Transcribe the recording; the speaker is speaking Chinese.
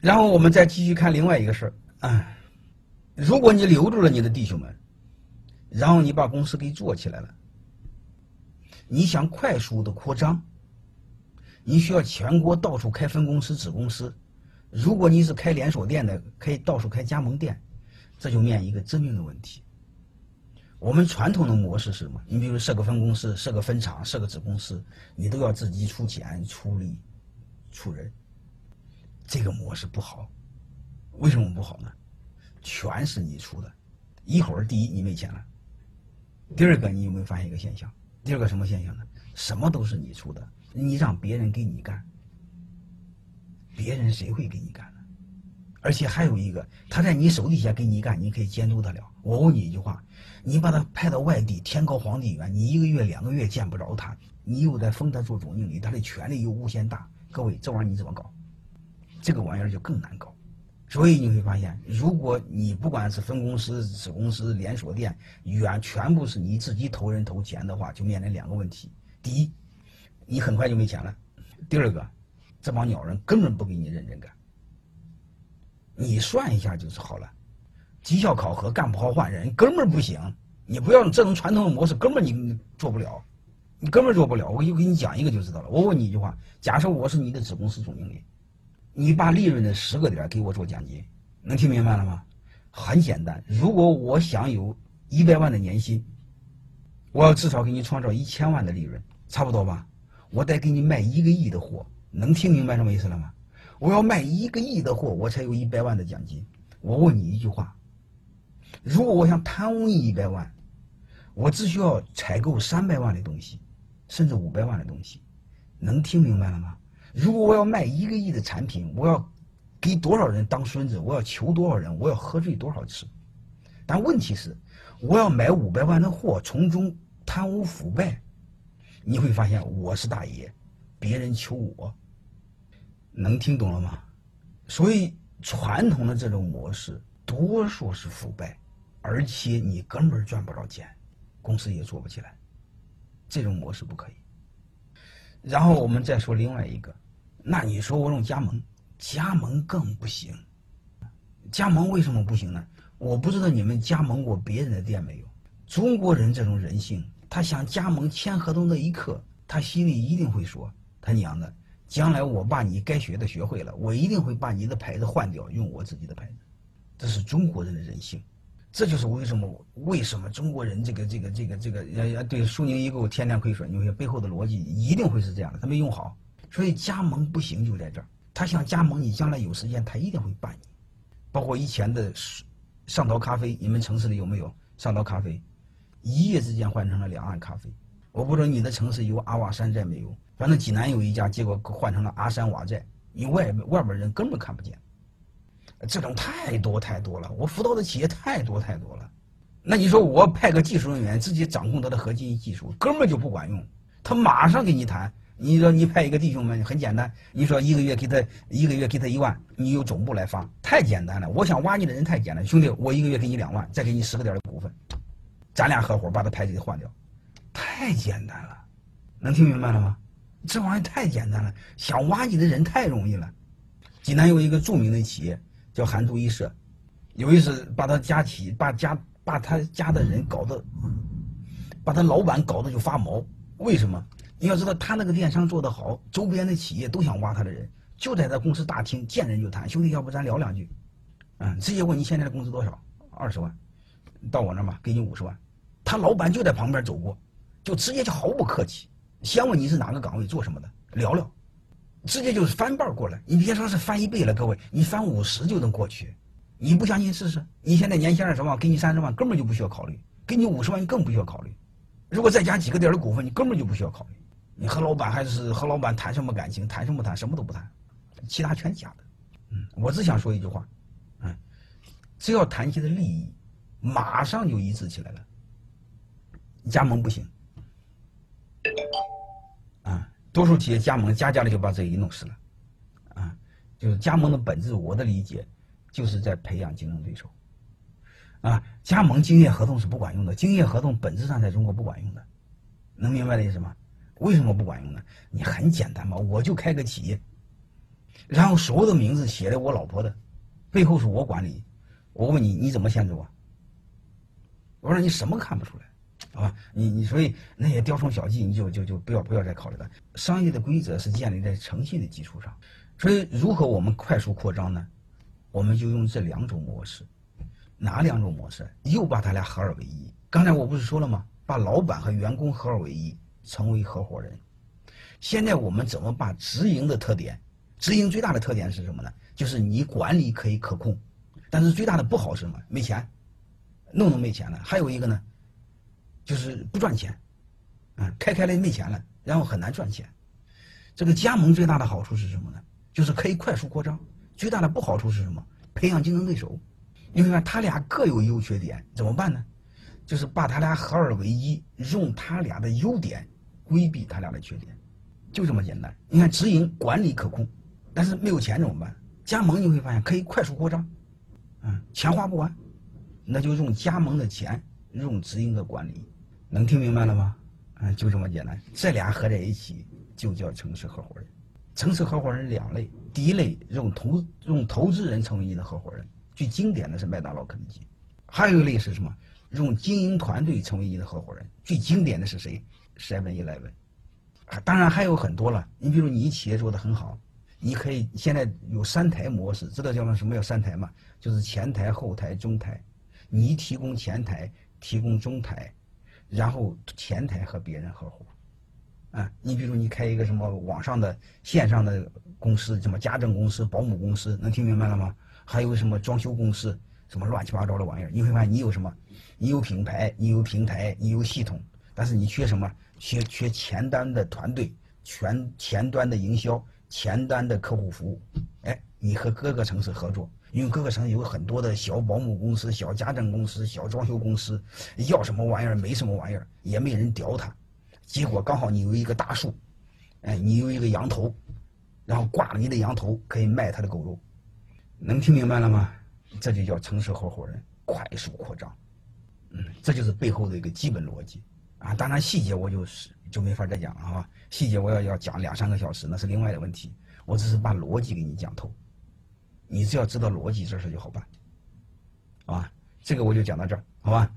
然后我们再继续看另外一个事儿啊，如果你留住了你的弟兄们，然后你把公司给做起来了，你想快速的扩张，你需要全国到处开分公司、子公司。如果你是开连锁店的，可以到处开加盟店，这就面临一个致命的问题。我们传统的模式是什么？你比如设个分公司、设个分厂、设个子公司，你都要自己出钱、出力、出人。这个模式不好，为什么不好呢？全是你出的，一会儿第一你没钱了，第二个你有没有发现一个现象？第二个什么现象呢？什么都是你出的，你让别人给你干，别人谁会给你干呢？而且还有一个，他在你手底下给你干，你可以监督得了。我问你一句话：你把他派到外地，天高皇帝远，你一个月两个月见不着他，你又在封他做总经理，他的权力又无限大。各位，这玩意儿你怎么搞？这个玩意儿就更难搞，所以你会发现，如果你不管是分公司、子公司、连锁店，远全部是你自己投人投钱的话，就面临两个问题：第一，你很快就没钱了；第二个，这帮鸟人根本不给你认真干。你算一下就是好了，绩效考核干不好换人，根本不行。你不要这种传统的模式，根本你做不了，你根本做不了。我就给你讲一个就知道了。我问你一句话：假设我是你的子公司总经理。你把利润的十个点给我做奖金，能听明白了吗？很简单，如果我想有一百万的年薪，我要至少给你创造一千万的利润，差不多吧？我得给你卖一个亿的货，能听明白什么意思了吗？我要卖一个亿的货，我才有一百万的奖金。我问你一句话：如果我想贪污一百万，我只需要采购三百万的东西，甚至五百万的东西，能听明白了吗？如果我要卖一个亿的产品，我要给多少人当孙子？我要求多少人？我要喝醉多少次？但问题是，我要买五百万的货，从中贪污腐败，你会发现我是大爷，别人求我，能听懂了吗？所以传统的这种模式，多数是腐败，而且你根本赚不着钱，公司也做不起来，这种模式不可以。然后我们再说另外一个，那你说我用加盟，加盟更不行。加盟为什么不行呢？我不知道你们加盟过别人的店没有。中国人这种人性，他想加盟签合同那一刻，他心里一定会说：“他娘的，将来我把你该学的学会了，我一定会把你的牌子换掉，用我自己的牌子。”这是中国人的人性。这就是为什么为什么中国人这个这个这个这个呃对苏宁易购天天亏损，有些背后的逻辑一定会是这样的，他没用好，所以加盟不行就在这儿。他想加盟你，将来有时间他一定会办你。包括以前的上岛咖啡，你们城市里有没有上岛咖啡？一夜之间换成了两岸咖啡。我不知道你的城市有阿瓦山寨没有？反正济南有一家，结果换成了阿山瓦寨，你外外边人根本看不见。这种太多太多了，我辅导的企业太多太多了。那你说我派个技术人员自己掌控他的核心技术，根本就不管用。他马上跟你谈，你说你派一个弟兄们很简单，你说一个月给他一个月给他一万，你由总部来发，太简单了。我想挖你的人太简单，兄弟，我一个月给你两万，再给你十个点的股份，咱俩合伙把他牌子给换掉，太简单了。能听明白了吗？这玩意太简单了，想挖你的人太容易了。济南有一个著名的企业。叫韩都衣舍，有一次把他家企把家把他家的人搞得，把他老板搞得就发毛。为什么？你要知道他那个电商做得好，周边的企业都想挖他的人，就在他公司大厅见人就谈，兄弟，要不咱聊两句？嗯，直接问你现在的工资多少？二十万，到我那儿吧，给你五十万。他老板就在旁边走过，就直接就毫不客气，先问你是哪个岗位做什么的，聊聊。直接就是翻倍过来，你别说是翻一倍了，各位，你翻五十就能过去。你不相信试试？你现在年薪二十万，给你三十万，根本就不需要考虑；给你五十万，你更不需要考虑。如果再加几个点的股份，你根本就不需要考虑。你和老板还是和老板谈什么感情？谈什么谈？什么都不谈，其他全假的。嗯，我只想说一句话，嗯，只要谈起的利益，马上就一致起来了。加盟不行。多数企业加盟加价了就把这给弄死了，啊，就是加盟的本质，我的理解就是在培养竞争对手，啊，加盟竞业合同是不管用的，竞业合同本质上在中国不管用的，能明白的意思吗？为什么不管用呢？你很简单嘛，我就开个企业，然后所有的名字写的我老婆的，背后是我管理。我问你，你怎么限制我？我说你什么看不出来？啊，你你所以那些雕虫小技，你就就就不要不要再考虑了。商业的规则是建立在诚信的基础上，所以如何我们快速扩张呢？我们就用这两种模式，哪两种模式？又把它俩合二为一。刚才我不是说了吗？把老板和员工合二为一，成为合伙人。现在我们怎么把直营的特点？直营最大的特点是什么呢？就是你管理可以可控，但是最大的不好是什么？没钱，弄弄没钱了。还有一个呢？就是不赚钱，嗯，开开了没钱了，然后很难赚钱。这个加盟最大的好处是什么呢？就是可以快速扩张。最大的不好处是什么？培养竞争对手。你看，他俩各有优缺点，怎么办呢？就是把他俩合二为一，用他俩的优点规避他俩的缺点，就这么简单。你看，直营管理可控，但是没有钱怎么办？加盟你会发现可以快速扩张，嗯，钱花不完，那就用加盟的钱，用直营的管理。能听明白了吗？嗯，就这么简单。这俩合在一起就叫城市合伙人。城市合伙人两类，第一类用投用投资人成为你的合伙人，最经典的是麦当劳、肯德基；还有一类是什么？用经营团队成为你的合伙人，最经典的是谁？Seven Eleven。当然还有很多了。你比如你企业做的很好，你可以现在有三台模式，知道叫什么叫三台吗？就是前台、后台、中台。你提供前台，提供中台。然后前台和别人合伙，啊，你比如你开一个什么网上的线上的公司，什么家政公司、保姆公司，能听明白了吗？还有什么装修公司，什么乱七八糟的玩意儿，你会发现你有什么？你有品牌，你有平台，你有系统，但是你缺什么？缺缺前端的团队，全前端的营销，前端的客户服务。哎，你和各个城市合作。因为各个城市有很多的小保姆公司、小家政公司、小装修公司，要什么玩意儿没什么玩意儿，也没人屌他。结果刚好你有一个大树，哎，你有一个羊头，然后挂了你的羊头可以卖他的狗肉，能听明白了吗？这就叫城市合伙人快速扩张，嗯，这就是背后的一个基本逻辑啊。当然细节我就是就没法再讲了哈，细节我要要讲两三个小时那是另外的问题，我只是把逻辑给你讲透。你只要知道逻辑，这事就好办，好吧？这个我就讲到这儿，好吧？